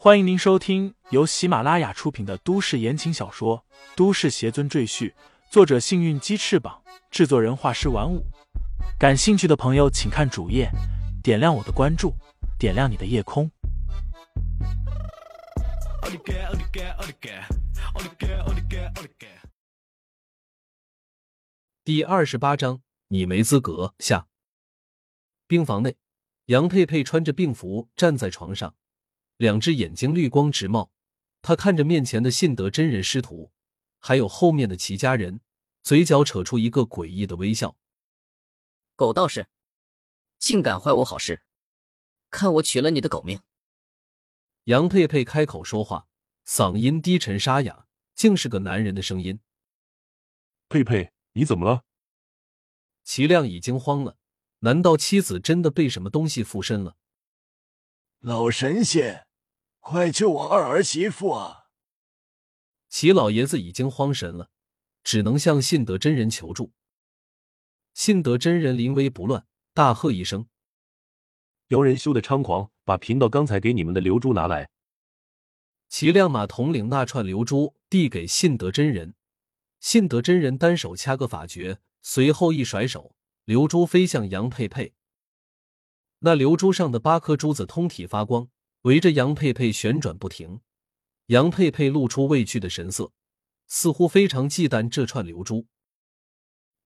欢迎您收听由喜马拉雅出品的都市言情小说《都市邪尊赘婿》，作者：幸运鸡翅膀，制作人：画师玩五。感兴趣的朋友，请看主页，点亮我的关注，点亮你的夜空。第二十八章，你没资格下。病房内，杨佩佩穿着病服站在床上。两只眼睛绿光直冒，他看着面前的信德真人师徒，还有后面的齐家人，嘴角扯出一个诡异的微笑。狗道士，竟敢坏我好事，看我取了你的狗命！杨佩佩开口说话，嗓音低沉沙哑，竟是个男人的声音。佩佩，你怎么了？齐亮已经慌了，难道妻子真的被什么东西附身了？老神仙！快救我二儿媳妇啊！齐老爷子已经慌神了，只能向信德真人求助。信德真人临危不乱，大喝一声：“妖人休得猖狂，把贫道刚才给你们的流珠拿来！”齐亮马统领那串流珠递给信德真人，信德真人单手掐个法诀，随后一甩手，流珠飞向杨佩佩。那流珠上的八颗珠子通体发光。围着杨佩佩旋转不停，杨佩佩露出畏惧的神色，似乎非常忌惮这串流珠。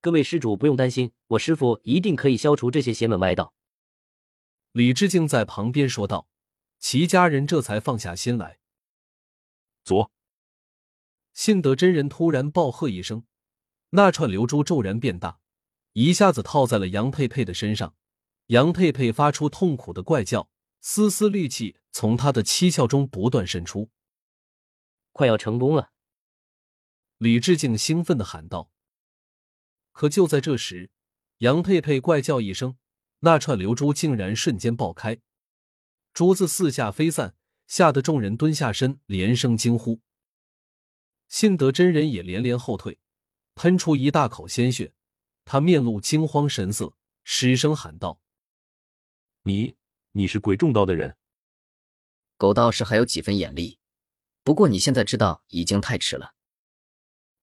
各位施主不用担心，我师傅一定可以消除这些邪门歪道。李志敬在旁边说道。齐家人这才放下心来。左，信德真人突然暴喝一声，那串流珠骤然变大，一下子套在了杨佩佩的身上。杨佩佩发出痛苦的怪叫。丝丝绿气从他的七窍中不断渗出，快要成功了！李志敬兴奋的喊道。可就在这时，杨佩佩怪叫一声，那串流珠竟然瞬间爆开，珠子四下飞散，吓得众人蹲下身，连声惊呼。信德真人也连连后退，喷出一大口鲜血，他面露惊慌神色，失声喊道：“你！”你是鬼众道的人，狗道士还有几分眼力，不过你现在知道已经太迟了。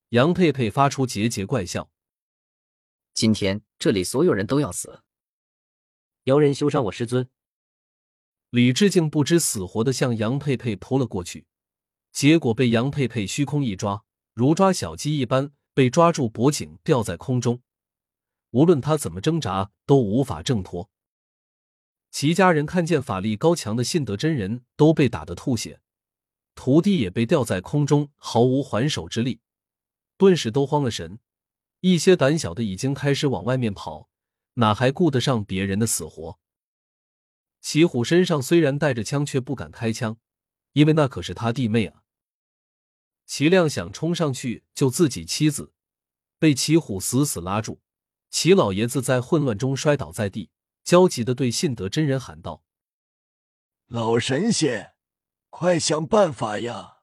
杨佩佩发出桀桀怪笑。今天这里所有人都要死。妖人休伤我师尊。李志敬不知死活的向杨佩佩扑了过去，结果被杨佩佩虚空一抓，如抓小鸡一般被抓住脖颈，吊在空中，无论他怎么挣扎都无法挣脱。齐家人看见法力高强的信德真人都被打得吐血，徒弟也被吊在空中，毫无还手之力，顿时都慌了神。一些胆小的已经开始往外面跑，哪还顾得上别人的死活？齐虎身上虽然带着枪，却不敢开枪，因为那可是他弟妹啊。齐亮想冲上去救自己妻子，被齐虎死死拉住。齐老爷子在混乱中摔倒在地。焦急的对信德真人喊道：“老神仙，快想办法呀！”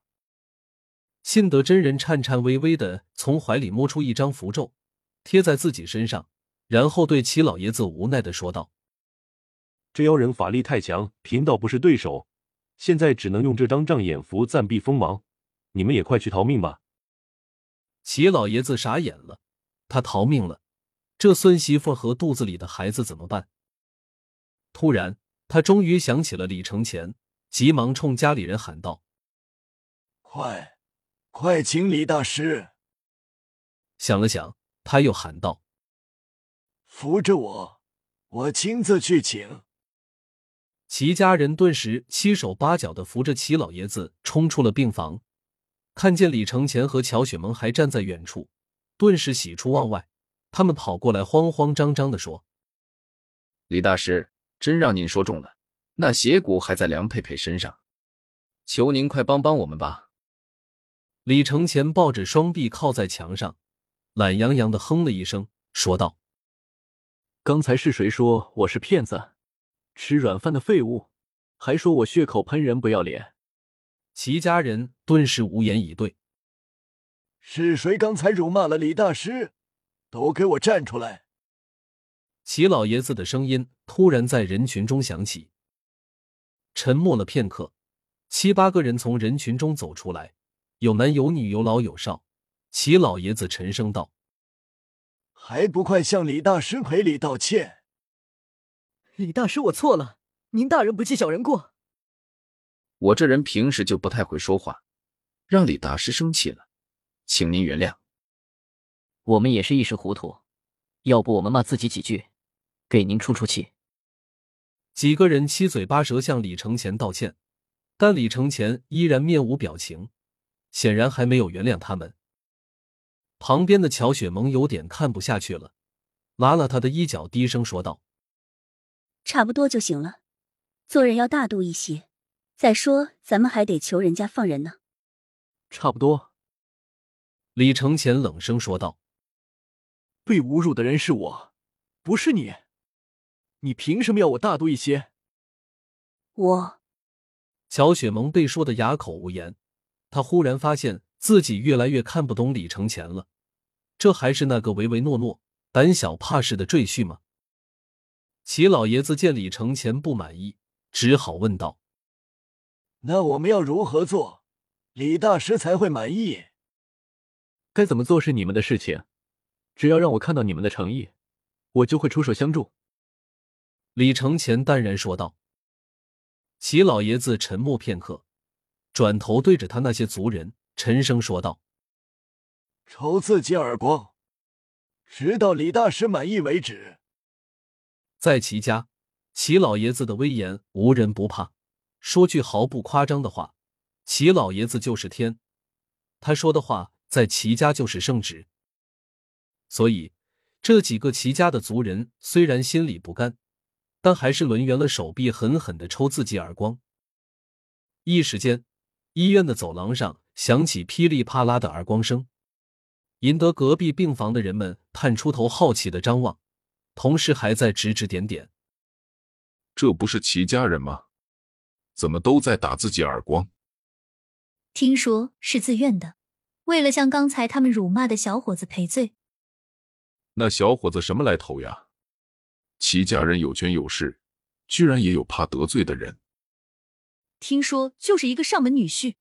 信德真人颤颤巍巍的从怀里摸出一张符咒，贴在自己身上，然后对齐老爷子无奈的说道：“这妖人法力太强，贫道不是对手，现在只能用这张障眼符暂避锋芒。你们也快去逃命吧！”齐老爷子傻眼了，他逃命了，这孙媳妇和肚子里的孩子怎么办？突然，他终于想起了李承前，急忙冲家里人喊道：“快，快请李大师！”想了想，他又喊道：“扶着我，我亲自去请。”齐家人顿时七手八脚的扶着齐老爷子冲出了病房，看见李承前和乔雪萌还站在远处，顿时喜出望外。他们跑过来，慌慌张张的说：“李大师。”真让您说中了，那邪骨还在梁佩佩身上，求您快帮帮我们吧！李承前抱着双臂靠在墙上，懒洋洋的哼了一声，说道：“刚才是谁说我是骗子，吃软饭的废物，还说我血口喷人不要脸？”齐家人顿时无言以对。是谁刚才辱骂了李大师？都给我站出来！齐老爷子的声音突然在人群中响起。沉默了片刻，七八个人从人群中走出来，有男有女，有老有少。齐老爷子沉声道：“还不快向李大师赔礼道歉！”李大师，我错了，您大人不计小人过。我这人平时就不太会说话，让李大师生气了，请您原谅。我们也是一时糊涂，要不我们骂自己几句，给您出出气。几个人七嘴八舌向李承前道歉，但李承前依然面无表情，显然还没有原谅他们。旁边的乔雪萌有点看不下去了，拉了他的衣角，低声说道：“差不多就行了，做人要大度一些。再说，咱们还得求人家放人呢。”差不多。李承前冷声说道：“被侮辱的人是我，不是你。你凭什么要我大度一些？”我，乔雪萌被说的哑口无言。他忽然发现。自己越来越看不懂李承前了，这还是那个唯唯诺诺、胆小怕事的赘婿吗？齐老爷子见李承前不满意，只好问道：“那我们要如何做，李大师才会满意？”该怎么做是你们的事情，只要让我看到你们的诚意，我就会出手相助。”李承前淡然说道。齐老爷子沉默片刻，转头对着他那些族人。沉声说道：“抽自己耳光，直到李大师满意为止。”在齐家，齐老爷子的威严无人不怕。说句毫不夸张的话，齐老爷子就是天。他说的话在齐家就是圣旨。所以，这几个齐家的族人虽然心里不甘，但还是抡圆了手臂，狠狠的抽自己耳光。一时间，医院的走廊上。响起噼里啪啦的耳光声，引得隔壁病房的人们探出头，好奇的张望，同时还在指指点点。这不是齐家人吗？怎么都在打自己耳光？听说是自愿的，为了向刚才他们辱骂的小伙子赔罪。那小伙子什么来头呀？齐家人有权有势，居然也有怕得罪的人。听说就是一个上门女婿。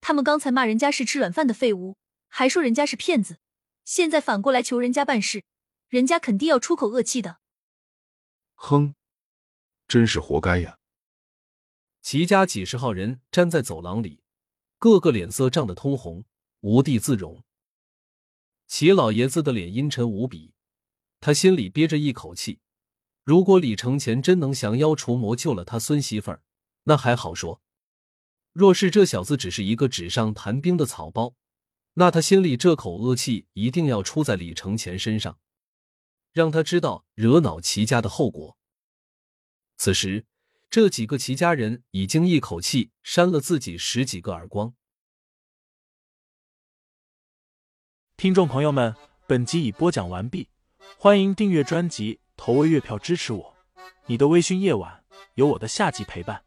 他们刚才骂人家是吃软饭的废物，还说人家是骗子，现在反过来求人家办事，人家肯定要出口恶气的。哼，真是活该呀！齐家几十号人站在走廊里，个个脸色涨得通红，无地自容。齐老爷子的脸阴沉无比，他心里憋着一口气。如果李承前真能降妖除魔，救了他孙媳妇儿，那还好说。若是这小子只是一个纸上谈兵的草包，那他心里这口恶气一定要出在李承前身上，让他知道惹恼齐家的后果。此时，这几个齐家人已经一口气扇了自己十几个耳光。听众朋友们，本集已播讲完毕，欢迎订阅专辑，投喂月票支持我。你的微醺夜晚，有我的下集陪伴。